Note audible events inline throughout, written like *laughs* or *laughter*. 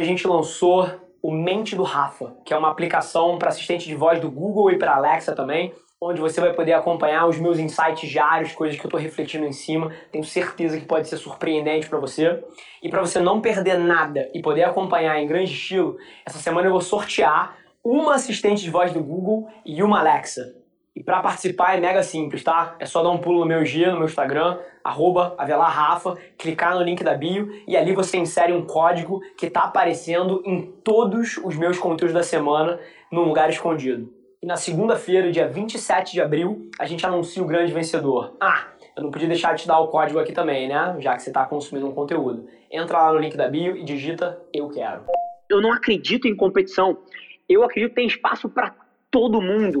a gente lançou o Mente do Rafa, que é uma aplicação para assistente de voz do Google e para Alexa também, onde você vai poder acompanhar os meus insights diários, coisas que eu estou refletindo em cima. Tenho certeza que pode ser surpreendente para você. E para você não perder nada e poder acompanhar em grande estilo, essa semana eu vou sortear uma assistente de voz do Google e uma Alexa. E para participar é mega simples, tá? É só dar um pulo no meu G, no meu Instagram, arroba Rafa, clicar no link da bio e ali você insere um código que está aparecendo em todos os meus conteúdos da semana num lugar escondido. E na segunda-feira, dia 27 de abril, a gente anuncia o grande vencedor. Ah, eu não podia deixar de te dar o código aqui também, né? Já que você está consumindo um conteúdo. Entra lá no link da bio e digita Eu Quero. Eu não acredito em competição. Eu acredito que tem espaço para todo mundo.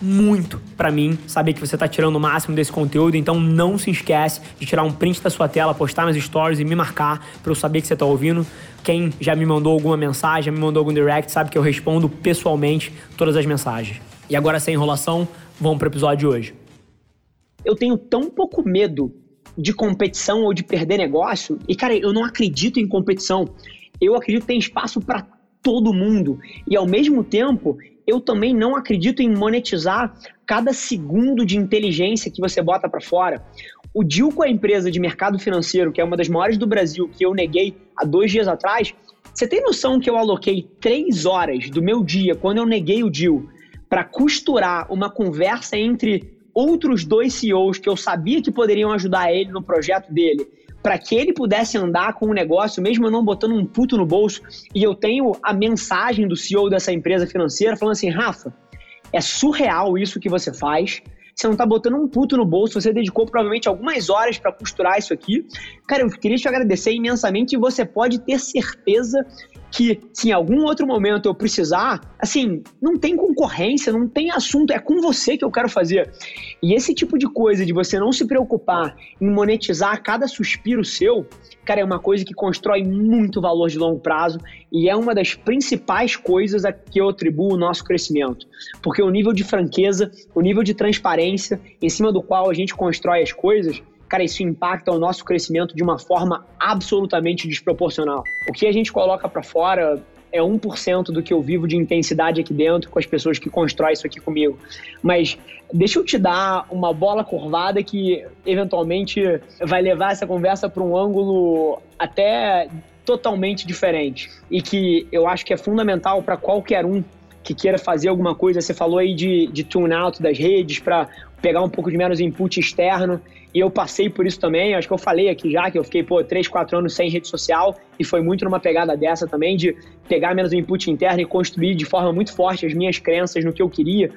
muito para mim saber que você está tirando o máximo desse conteúdo, então não se esquece de tirar um print da sua tela, postar nas stories e me marcar para eu saber que você está ouvindo. Quem já me mandou alguma mensagem, já me mandou algum direct, sabe que eu respondo pessoalmente todas as mensagens. E agora, sem enrolação, vamos para o episódio de hoje. Eu tenho tão pouco medo de competição ou de perder negócio, e cara, eu não acredito em competição. Eu acredito que tem espaço para todo mundo. E ao mesmo tempo, eu também não acredito em monetizar cada segundo de inteligência que você bota para fora. O deal com a empresa de mercado financeiro, que é uma das maiores do Brasil, que eu neguei há dois dias atrás, você tem noção que eu aloquei três horas do meu dia, quando eu neguei o deal, para costurar uma conversa entre outros dois CEOs que eu sabia que poderiam ajudar ele no projeto dele, para que ele pudesse andar com o negócio, mesmo não botando um puto no bolso, e eu tenho a mensagem do CEO dessa empresa financeira falando assim: Rafa, é surreal isso que você faz você não tá botando um puto no bolso, você dedicou provavelmente algumas horas para costurar isso aqui. Cara, eu queria te agradecer imensamente e você pode ter certeza que se em algum outro momento eu precisar, assim, não tem concorrência, não tem assunto, é com você que eu quero fazer. E esse tipo de coisa de você não se preocupar em monetizar cada suspiro seu, cara, é uma coisa que constrói muito valor de longo prazo e é uma das principais coisas a que eu atribuo o nosso crescimento. Porque o nível de franqueza, o nível de transparência em cima do qual a gente constrói as coisas, cara, isso impacta o nosso crescimento de uma forma absolutamente desproporcional. O que a gente coloca para fora é 1% do que eu vivo de intensidade aqui dentro com as pessoas que constroem isso aqui comigo. Mas deixa eu te dar uma bola curvada que eventualmente vai levar essa conversa para um ângulo até totalmente diferente e que eu acho que é fundamental para qualquer um que queira fazer alguma coisa. Você falou aí de, de tune out das redes para pegar um pouco de menos input externo. E eu passei por isso também. Acho que eu falei aqui já que eu fiquei, pô, 3, 4 anos sem rede social e foi muito numa pegada dessa também, de pegar menos input interno e construir de forma muito forte as minhas crenças no que eu queria.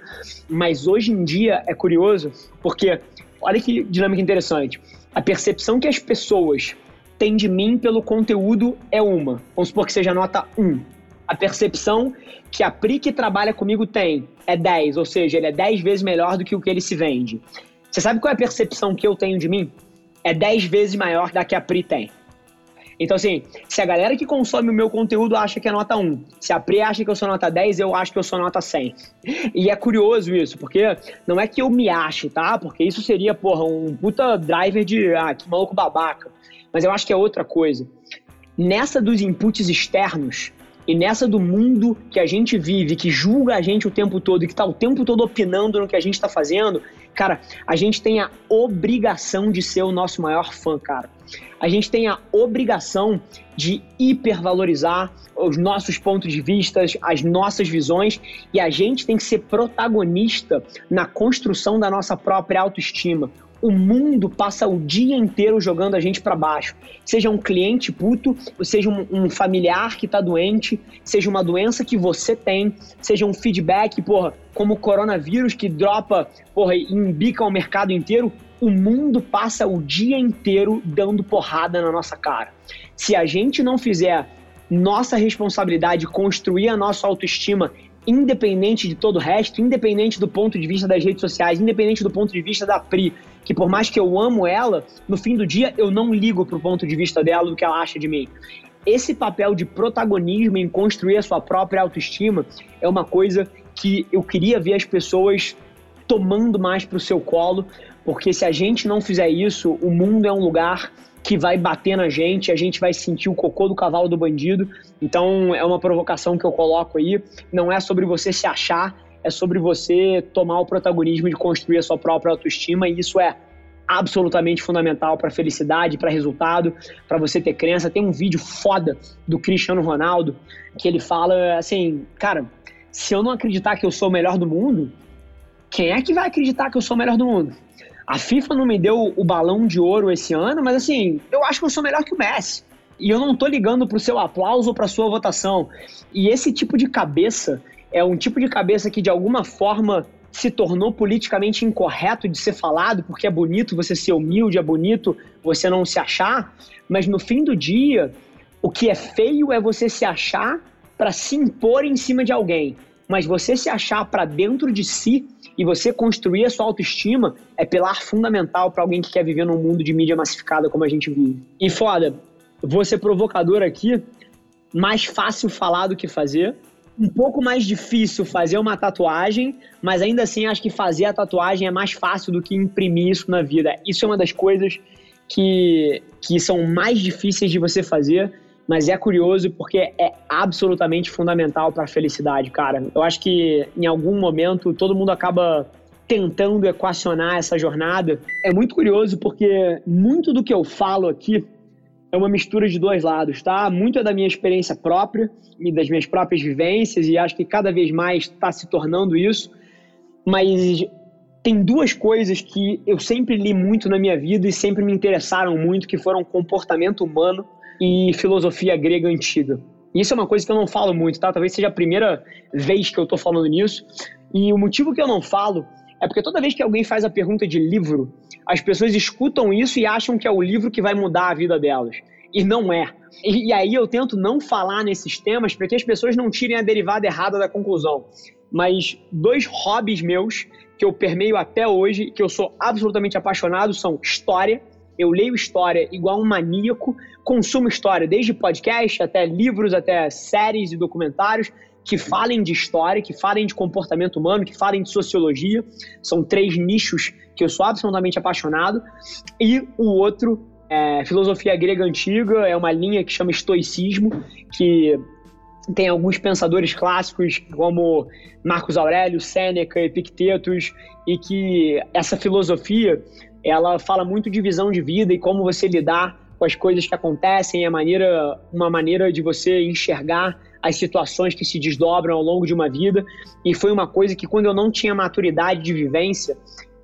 Mas hoje em dia é curioso, porque olha que dinâmica interessante. A percepção que as pessoas têm de mim pelo conteúdo é uma. Vamos supor que seja nota 1. A percepção que a Pri que trabalha comigo tem é 10, ou seja, ele é 10 vezes melhor do que o que ele se vende. Você sabe qual é a percepção que eu tenho de mim? É 10 vezes maior da que a Pri tem. Então, assim, se a galera que consome o meu conteúdo acha que é nota 1, se a Pri acha que eu sou nota 10, eu acho que eu sou nota 100. *laughs* E é curioso isso, porque não é que eu me ache, tá? Porque isso seria, porra, um puta driver de, ah, que maluco babaca. Mas eu acho que é outra coisa. Nessa dos inputs externos, e nessa do mundo que a gente vive, que julga a gente o tempo todo e que está o tempo todo opinando no que a gente está fazendo, cara, a gente tem a obrigação de ser o nosso maior fã, cara. A gente tem a obrigação de hipervalorizar os nossos pontos de vista, as nossas visões, e a gente tem que ser protagonista na construção da nossa própria autoestima o mundo passa o dia inteiro jogando a gente para baixo. Seja um cliente puto, seja um, um familiar que tá doente, seja uma doença que você tem, seja um feedback, porra, como o coronavírus que dropa, porra, e embica o mercado inteiro. O mundo passa o dia inteiro dando porrada na nossa cara. Se a gente não fizer nossa responsabilidade construir a nossa autoestima independente de todo o resto, independente do ponto de vista das redes sociais, independente do ponto de vista da Pri, que por mais que eu amo ela, no fim do dia eu não ligo pro ponto de vista dela do que ela acha de mim. esse papel de protagonismo em construir a sua própria autoestima é uma coisa que eu queria ver as pessoas tomando mais para o seu colo, porque se a gente não fizer isso, o mundo é um lugar que vai bater na gente, a gente vai sentir o cocô do cavalo do bandido. Então é uma provocação que eu coloco aí. Não é sobre você se achar, é sobre você tomar o protagonismo de construir a sua própria autoestima, e isso é absolutamente fundamental para felicidade, para resultado, para você ter crença. Tem um vídeo foda do Cristiano Ronaldo que ele fala assim, cara, se eu não acreditar que eu sou o melhor do mundo, quem é que vai acreditar que eu sou o melhor do mundo? A FIFA não me deu o balão de ouro esse ano, mas assim, eu acho que eu sou melhor que o Messi. E eu não tô ligando pro seu aplauso ou pra sua votação. E esse tipo de cabeça é um tipo de cabeça que de alguma forma se tornou politicamente incorreto de ser falado, porque é bonito você ser humilde, é bonito você não se achar, mas no fim do dia, o que é feio é você se achar para se impor em cima de alguém. Mas você se achar para dentro de si e você construir a sua autoestima é pilar fundamental para alguém que quer viver num mundo de mídia massificada como a gente vive. E foda, vou ser provocador aqui, mais fácil falar do que fazer. Um pouco mais difícil fazer uma tatuagem, mas ainda assim acho que fazer a tatuagem é mais fácil do que imprimir isso na vida. Isso é uma das coisas que, que são mais difíceis de você fazer, mas é curioso porque é absolutamente fundamental para a felicidade, cara. Eu acho que em algum momento todo mundo acaba tentando equacionar essa jornada. É muito curioso porque muito do que eu falo aqui é uma mistura de dois lados, tá? Muito é da minha experiência própria e das minhas próprias vivências e acho que cada vez mais está se tornando isso. Mas tem duas coisas que eu sempre li muito na minha vida e sempre me interessaram muito, que foram comportamento humano e filosofia grega antiga. Isso é uma coisa que eu não falo muito, tá? Talvez seja a primeira vez que eu tô falando nisso. E o motivo que eu não falo é porque toda vez que alguém faz a pergunta de livro, as pessoas escutam isso e acham que é o livro que vai mudar a vida delas. E não é. E, e aí eu tento não falar nesses temas para que as pessoas não tirem a derivada errada da conclusão. Mas dois hobbies meus que eu permeio até hoje, que eu sou absolutamente apaixonado, são história eu leio história igual um maníaco, consumo história, desde podcast até livros, até séries e documentários que falem de história, que falem de comportamento humano, que falem de sociologia. São três nichos que eu sou absolutamente apaixonado. E o outro é filosofia grega antiga, é uma linha que chama estoicismo, que tem alguns pensadores clássicos como Marcos Aurélio, Sêneca, Epictetus, e que essa filosofia ela fala muito de visão de vida e como você lidar com as coisas que acontecem, a maneira, uma maneira de você enxergar as situações que se desdobram ao longo de uma vida. E foi uma coisa que, quando eu não tinha maturidade de vivência,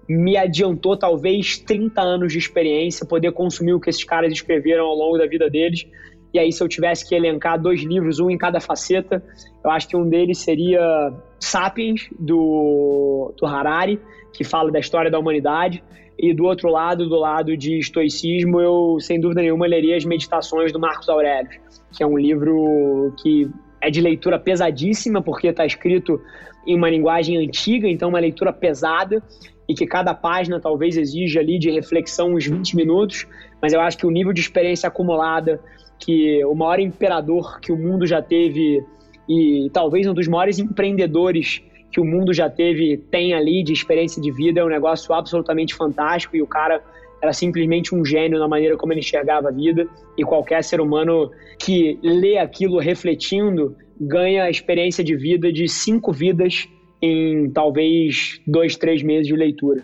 me adiantou talvez 30 anos de experiência, poder consumir o que esses caras escreveram ao longo da vida deles. E aí, se eu tivesse que elencar dois livros, um em cada faceta, eu acho que um deles seria Sapiens, do, do Harari, que fala da história da humanidade. E do outro lado, do lado de estoicismo, eu, sem dúvida nenhuma, leria as Meditações do Marcos Aurélio, que é um livro que é de leitura pesadíssima, porque está escrito em uma linguagem antiga, então uma leitura pesada, e que cada página talvez exija ali de reflexão uns 20 minutos, mas eu acho que o nível de experiência acumulada que o maior imperador que o mundo já teve e talvez um dos maiores empreendedores que o mundo já teve tem ali de experiência de vida é um negócio absolutamente fantástico e o cara era simplesmente um gênio na maneira como ele enxergava a vida e qualquer ser humano que lê aquilo refletindo ganha a experiência de vida de cinco vidas em talvez dois, três meses de leitura.